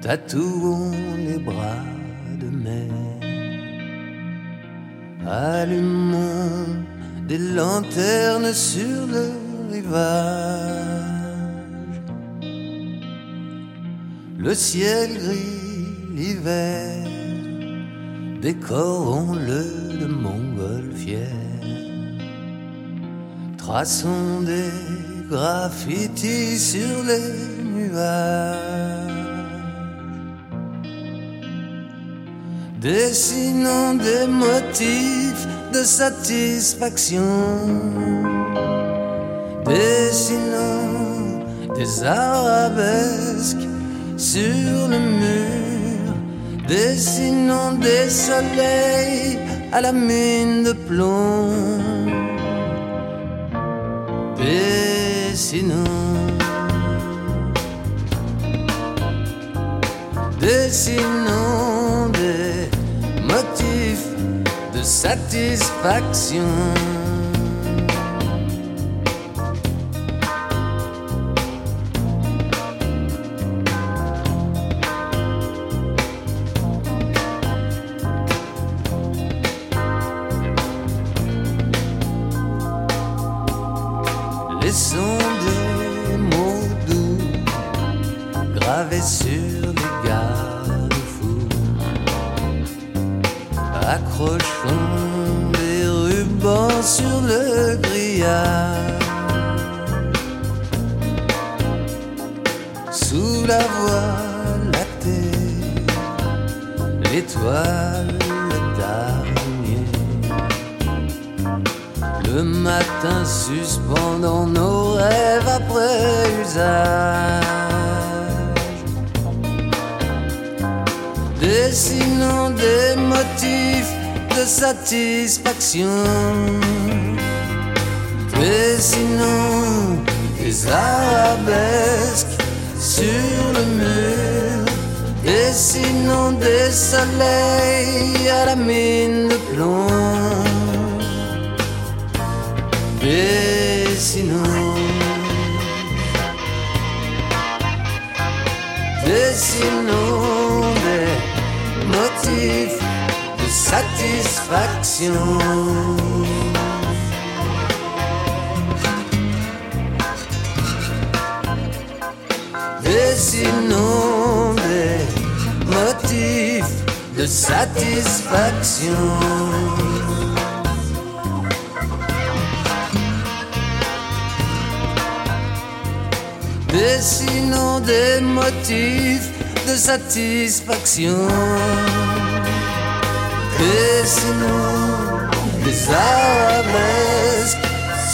tatouons les bras de mer. Allumons des lanternes sur le rivage. Le ciel gris, l'hiver, décorons-le de montgolfières. Traçons des graffitis sur les nuages. Dessinons des motifs de satisfaction. Dessinons des arabesques sur le mur. Dessinons des soleils à la mine de plomb. Dessinons. Dessinons des motifs de satisfaction. Laissons des mots doux gravés sur les garde-fous. Accrochons des rubans sur le grillage. Sous la voie lactée, l'étoile d'araignée. Le matin suspendant nos rêves après usage. Dessinons satisfaction. Dessinons des arabesques sur le mur. Dessinons des soleils à la mine de plomb. Dessinons. Dessinons des satisfaction. Des motifs de satisfaction. Dessinons des motifs de satisfaction. Dessinons des arabesques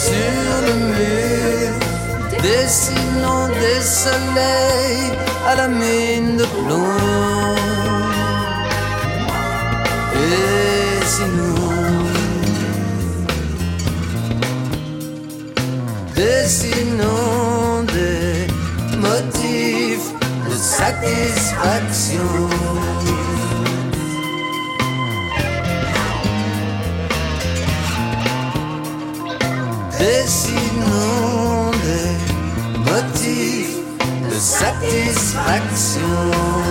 sur le mur. Dessinons des soleils à la mine de plomb. Dessinons. Dessinons des motifs de satisfaction. Dessinons des motifs de satisfaction.